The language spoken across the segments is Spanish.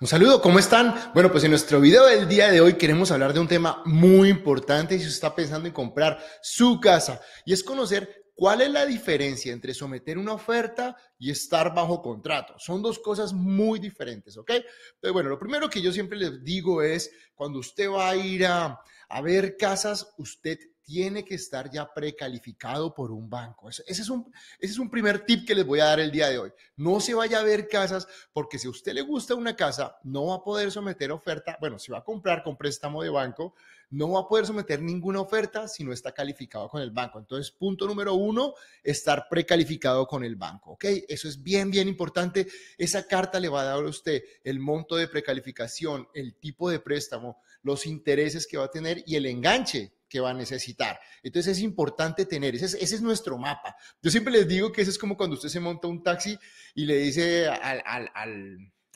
Un saludo, ¿cómo están? Bueno, pues en nuestro video del día de hoy queremos hablar de un tema muy importante si usted está pensando en comprar su casa y es conocer cuál es la diferencia entre someter una oferta y estar bajo contrato. Son dos cosas muy diferentes, ¿ok? Pero bueno, lo primero que yo siempre les digo es, cuando usted va a ir a, a ver casas, usted tiene que estar ya precalificado por un banco. Ese, es un, primer tip que les voy a dar el día de hoy. No se vaya a ver casas porque si a usted le gusta una casa, no va a poder someter oferta. Bueno, si va a comprar con préstamo de banco, no va a poder someter ninguna oferta si no está calificado con el banco. Entonces, punto número uno, estar precalificado con el banco. ¿Ok? Eso es bien, bien importante. Esa carta le va a dar a usted el monto de precalificación, el tipo de préstamo, los intereses que va a tener y el enganche que va a necesitar. Entonces es importante tener, ese es, ese es, nuestro mapa. Yo siempre les digo que eso es como cuando usted se monta un taxi y le dice al, al,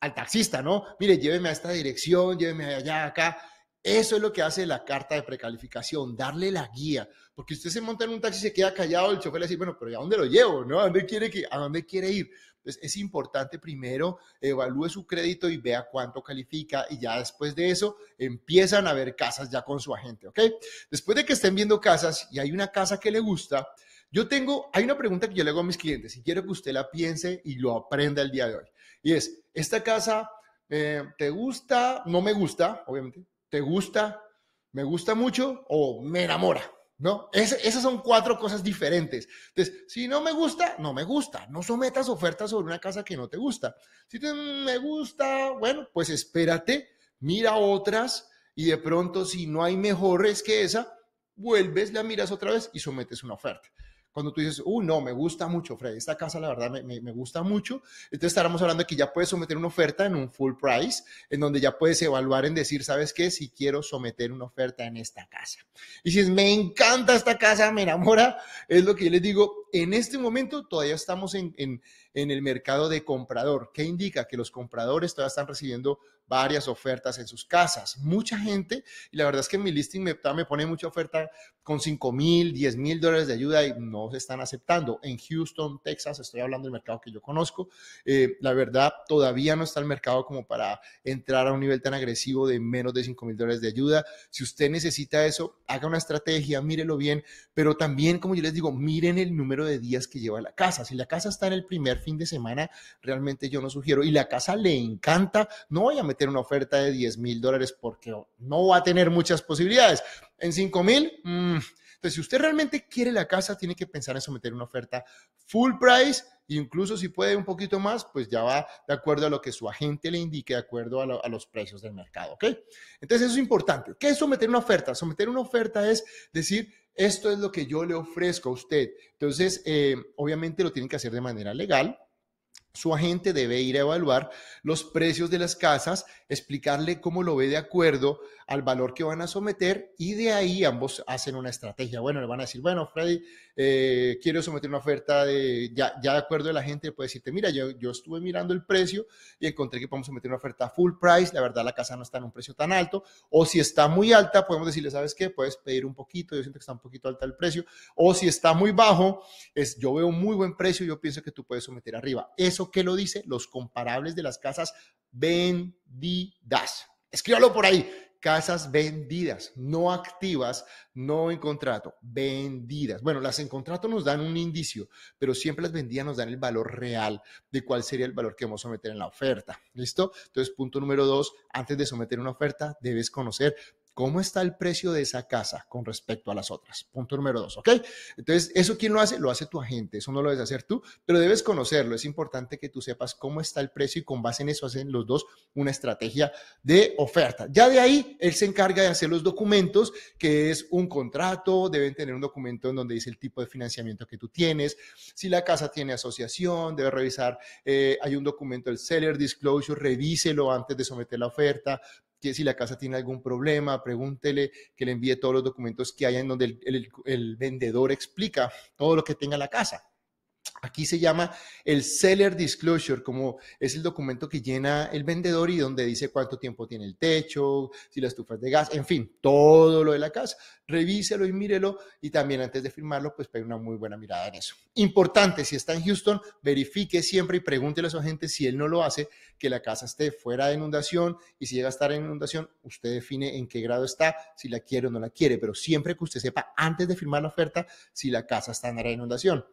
al, taxista, ¿no? Mire, lléveme a esta dirección, lléveme allá, acá. Eso es lo que hace la carta de precalificación, darle la guía. Porque usted se monta en un taxi y se queda callado, el chofer le dice, bueno, pero ¿a dónde lo llevo? ¿No? ¿A dónde quiere, que, a dónde quiere ir? Entonces, es importante primero evalúe su crédito y vea cuánto califica y ya después de eso empiezan a ver casas ya con su agente, ¿ok? Después de que estén viendo casas y hay una casa que le gusta, yo tengo, hay una pregunta que yo le hago a mis clientes y quiero que usted la piense y lo aprenda el día de hoy. Y es, ¿esta casa eh, te gusta? No me gusta, obviamente. ¿Te gusta? ¿Me gusta mucho? ¿O me enamora? ¿no? esas son cuatro cosas diferentes. Entonces, si no me gusta, no me gusta. No sometas ofertas sobre una casa que no te gusta. Si te, me gusta, bueno, pues espérate, mira otras y de pronto si no hay mejores que esa, vuelves, la miras otra vez y sometes una oferta. Cuando tú dices, uh, no, me gusta mucho, Fred, esta casa la verdad me, me, me, gusta mucho, entonces estaremos hablando de que ya puedes someter una oferta en un full price, en donde ya puedes evaluar en decir, ¿sabes qué? Si quiero someter una oferta en esta casa. Y si es, me encanta esta casa, me enamora, es lo que yo les digo, en este momento todavía estamos en, en, en el mercado de comprador. ¿Qué indica? Que los compradores todavía están recibiendo varias ofertas en sus casas. Mucha gente, y la verdad es que en mi listing me, me pone mucha oferta con 5 mil, 10 mil dólares de ayuda y no se están aceptando. En Houston, Texas, estoy hablando del mercado que yo conozco, eh, la verdad todavía no está el mercado como para entrar a un nivel tan agresivo de menos de 5 mil dólares de ayuda. Si usted necesita eso, haga una estrategia, mírelo bien, pero también, como yo les digo, miren el número de días que lleva la casa. Si la casa está en el primer fin de semana, realmente yo no sugiero. Y la casa le encanta, no vaya a meter una oferta de 10 mil dólares porque no va a tener muchas posibilidades. En 5 mil, mmm. entonces si usted realmente quiere la casa, tiene que pensar en someter una oferta full price. Incluso si puede un poquito más, pues ya va de acuerdo a lo que su agente le indique, de acuerdo a, lo, a los precios del mercado, ¿ok? Entonces eso es importante. ¿Qué es someter una oferta? Someter una oferta es decir, esto es lo que yo le ofrezco a usted. Entonces, eh, obviamente lo tienen que hacer de manera legal, su agente debe ir a evaluar los precios de las casas, explicarle cómo lo ve de acuerdo al valor que van a someter y de ahí ambos hacen una estrategia. Bueno, le van a decir, bueno, Freddy, eh, quiero someter una oferta de, ya, ya de acuerdo a la gente, puede decirte, mira, yo, yo estuve mirando el precio y encontré que podemos someter una oferta full price, la verdad la casa no está en un precio tan alto, o si está muy alta, podemos decirle, ¿sabes qué? Puedes pedir un poquito, yo siento que está un poquito alta el precio, o si está muy bajo, es, yo veo un muy buen precio, yo pienso que tú puedes someter arriba. ¿Eso qué lo dice? Los comparables de las casas vendidas. Escríbalo por ahí casas vendidas, no activas, no en contrato, vendidas. Bueno, las en contrato nos dan un indicio, pero siempre las vendidas nos dan el valor real de cuál sería el valor que vamos a someter en la oferta. ¿Listo? Entonces, punto número dos, antes de someter una oferta, debes conocer ¿Cómo está el precio de esa casa con respecto a las otras? Punto número dos, ¿ok? Entonces, ¿eso quién lo hace? Lo hace tu agente, eso no lo debes hacer tú, pero debes conocerlo. Es importante que tú sepas cómo está el precio y con base en eso hacen los dos una estrategia de oferta. Ya de ahí, él se encarga de hacer los documentos, que es un contrato, deben tener un documento en donde dice el tipo de financiamiento que tú tienes, si la casa tiene asociación, debe revisar, eh, hay un documento, el Seller Disclosure, revíselo antes de someter la oferta, si la casa tiene algún problema, pregúntele que le envíe todos los documentos que hay en donde el, el vendedor explica todo lo que tenga la casa. Aquí se llama el Seller Disclosure, como es el documento que llena el vendedor y donde dice cuánto tiempo tiene el techo, si la estufa es de gas, en fin, todo lo de la casa. Revíselo y mírelo y también antes de firmarlo, pues pegue una muy buena mirada en eso. Importante, si está en Houston, verifique siempre y pregúntele a su agente si él no lo hace, que la casa esté fuera de inundación y si llega a estar en inundación, usted define en qué grado está, si la quiere o no la quiere, pero siempre que usted sepa antes de firmar la oferta si la casa está en área de inundación.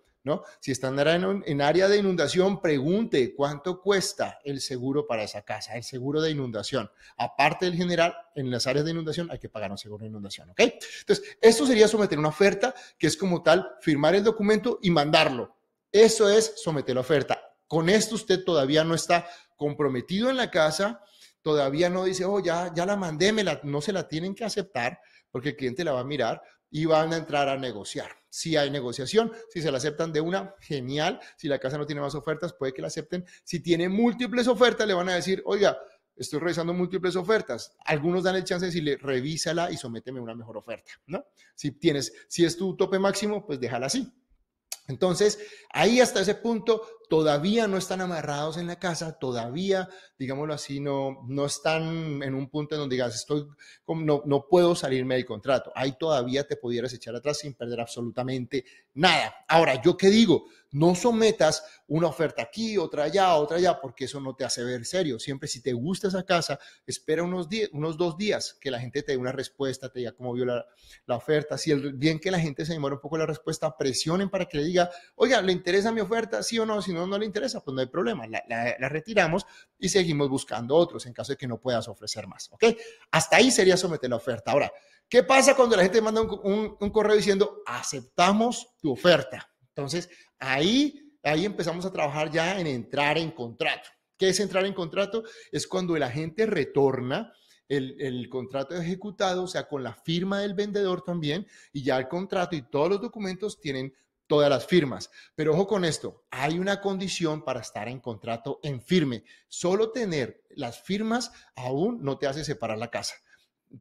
Si están en, área de inundación, pregunte cuánto cuesta el seguro para esa casa, el seguro de inundación. Aparte del general, en las áreas de inundación hay que pagar un seguro de inundación, ¿ok? Entonces, esto sería someter una oferta, que es como tal, firmar el documento y mandarlo. Eso es someter la oferta. Con esto usted todavía no está comprometido en la casa, todavía no dice, oh, ya, ya la mandé, no se la tienen que aceptar porque el cliente la va a mirar, y van a entrar a negociar. Si hay negociación, si se la aceptan de una, genial. Si la casa no tiene más ofertas, puede que la acepten. Si tiene múltiples ofertas, le van a decir, oiga, estoy revisando múltiples ofertas. Algunos dan el chance de decirle, revísala y sométeme una mejor oferta, ¿no? Si tienes, si es tu tope máximo, pues déjala así. Entonces, ahí hasta ese punto todavía no están amarrados en la casa, todavía, digámoslo así, no, no están en un punto en donde digas, estoy, no, no puedo salirme del contrato. Ahí todavía te pudieras echar atrás sin perder absolutamente nada. Ahora, ¿yo qué digo? No sometas una oferta aquí, otra allá, otra allá, porque eso no te hace ver serio. Siempre si te gusta esa casa, espera unos, días, unos dos días que la gente te dé una respuesta, te diga cómo vio la, la oferta. Si el, bien que la gente se demora un poco la respuesta, presionen para que le diga, oiga, ¿le interesa mi oferta? Sí o no, si no, no le interesa, pues no hay problema. La, la, retiramos y seguimos buscando otros en caso de que no puedas ofrecer más. ¿Ok? Hasta ahí sería someter la oferta. Ahora, ¿qué pasa cuando la gente manda un, un correo diciendo, aceptamos tu oferta? Entonces, ahí, ahí empezamos a trabajar ya en entrar en contrato. ¿Qué es entrar en contrato? Es cuando el agente retorna el, el, contrato ejecutado, o sea, con la firma del vendedor también, y ya el contrato y todos los documentos tienen todas las firmas. Pero ojo con esto, hay una condición para estar en contrato en firme. Solo tener las firmas aún no te hace separar la casa.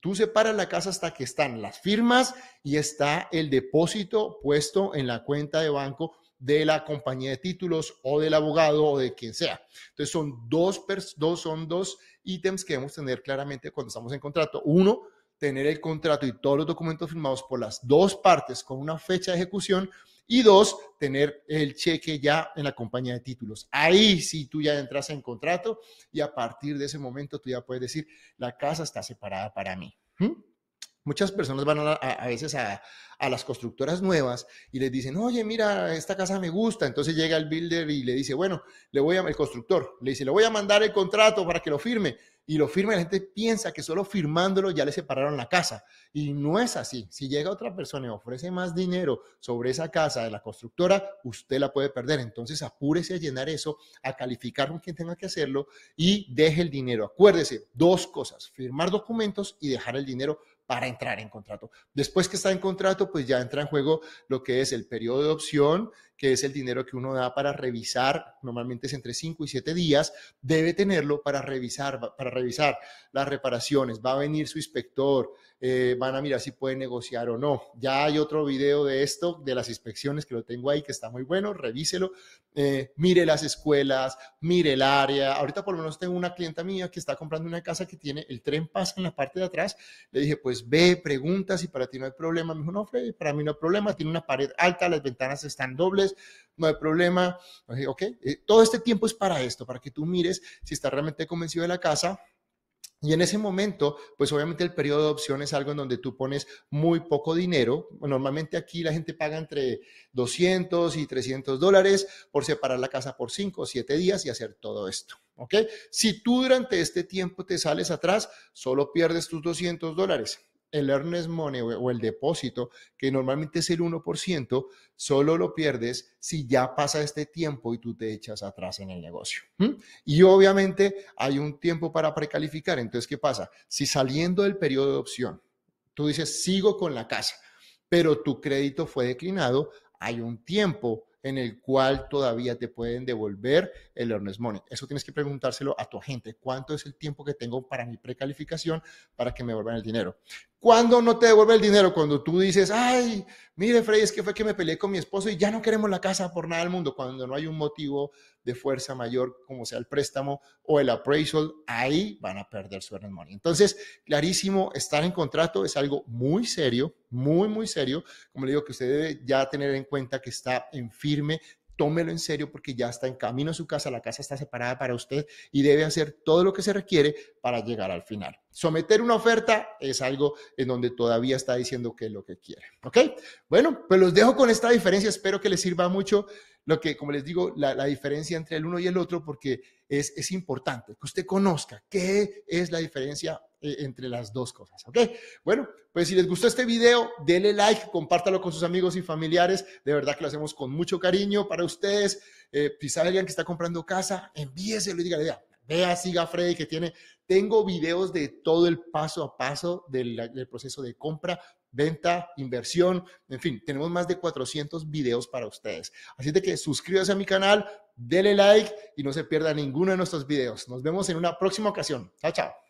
Tú separas la casa hasta que están las firmas y está el depósito puesto en la cuenta de banco de la compañía de títulos o del abogado o de quien sea. Entonces son dos, dos, son dos ítems que debemos tener claramente cuando estamos en contrato. Uno, tener el contrato y todos los documentos firmados por las dos partes con una fecha de ejecución y dos, tener el cheque ya en la compañía de títulos. Ahí sí tú ya entras en contrato y a partir de ese momento tú ya puedes decir, la casa está separada para mí. Muchas personas van a, veces a, a, las constructoras nuevas y les dicen, oye, mira, esta casa me gusta. Entonces llega el builder y le dice, bueno, le voy a, el constructor, le dice, le voy a mandar el contrato para que lo firme y lo firma, la gente piensa que solo firmándolo ya le separaron la casa. Y no es así. Si llega otra persona y ofrece más dinero sobre esa casa de la constructora, usted la puede perder. Entonces apúrese a llenar eso, a calificar con quien tenga que hacerlo y deje el dinero. Acuérdese, dos cosas, firmar documentos y dejar el dinero para entrar en contrato. Después que está en contrato, pues ya entra en juego lo que es el periodo de opción, que es el dinero que uno da para revisar, normalmente es entre 5 y 7 días, debe tenerlo para revisar, para revisar las reparaciones. Va a venir su inspector, eh, van a mirar si pueden negociar o no. Ya hay otro video de esto, de las inspecciones que lo tengo ahí, que está muy bueno, revíselo. Eh, mire las escuelas, mire el área. Ahorita por lo menos tengo una clienta mía que está comprando una casa que tiene el tren pasa en la parte de atrás. Le dije, pues ve, pregunta si para ti no hay problema. Me dijo, no, Freddy, para mí no hay problema. Tiene una pared alta, las ventanas están dobles, no hay problema. Ok, eh, todo este tiempo es para esto, para que tú mires si está realmente convencido de la casa y en ese momento, pues obviamente el periodo de opción es algo en donde tú pones muy poco dinero. Normalmente aquí la gente paga entre 200 y 300 dólares por separar la casa por 5 o 7 días y hacer todo esto. ¿Ok? Si tú durante este tiempo te sales atrás, solo pierdes tus 200 dólares el earnest money o el depósito, que normalmente es el 1%, solo lo pierdes si ya pasa este tiempo y tú te echas atrás en el negocio. Y obviamente hay un tiempo para precalificar. Entonces, ¿qué pasa? Si saliendo del periodo de opción, tú dices, sigo con la casa, pero tu crédito fue declinado, hay un tiempo en el cual todavía te pueden devolver el earnest money. Eso tienes que preguntárselo a tu agente. ¿Cuánto es el tiempo que tengo para mi precalificación para que me devuelvan el dinero? ¿Cuándo no te devuelve el dinero? Cuando tú dices, ay, mire, Freddy, es que fue que me peleé con mi esposo y ya no queremos la casa por nada del mundo. Cuando no hay un motivo de fuerza mayor, como sea el préstamo o el appraisal, ahí van a perder su earned money. Entonces, clarísimo, estar en contrato es algo muy serio, muy, muy serio. Como le digo, que usted debe ya tener en cuenta que está en firme tómelo en serio porque ya está en camino a su casa, la casa está separada para usted y debe hacer todo lo que se requiere para llegar al final. Someter una oferta es algo en donde todavía está diciendo que es lo que quiere. ¿Ok? Bueno, pues los dejo con esta diferencia. Espero que les sirva mucho lo que, como les digo, la, la diferencia entre el uno y el otro porque es, es importante que usted conozca qué es la diferencia eh, entre las dos cosas, ¿ok? Bueno, pues si les gustó este video, denle like, compártalo con sus amigos y familiares. De verdad que lo hacemos con mucho cariño para ustedes. Eh, si sabe alguien que está comprando casa, envíeselo y dígale, vea, vea, siga Freddy que tiene, tengo videos de todo el paso a paso del, proceso de compra, venta, inversión, en fin, tenemos más de 400 videos para ustedes. Así de que suscríbase a mi canal, denle like y no se pierda ninguno de nuestros videos. Nos vemos en una próxima ocasión. Chao, chao.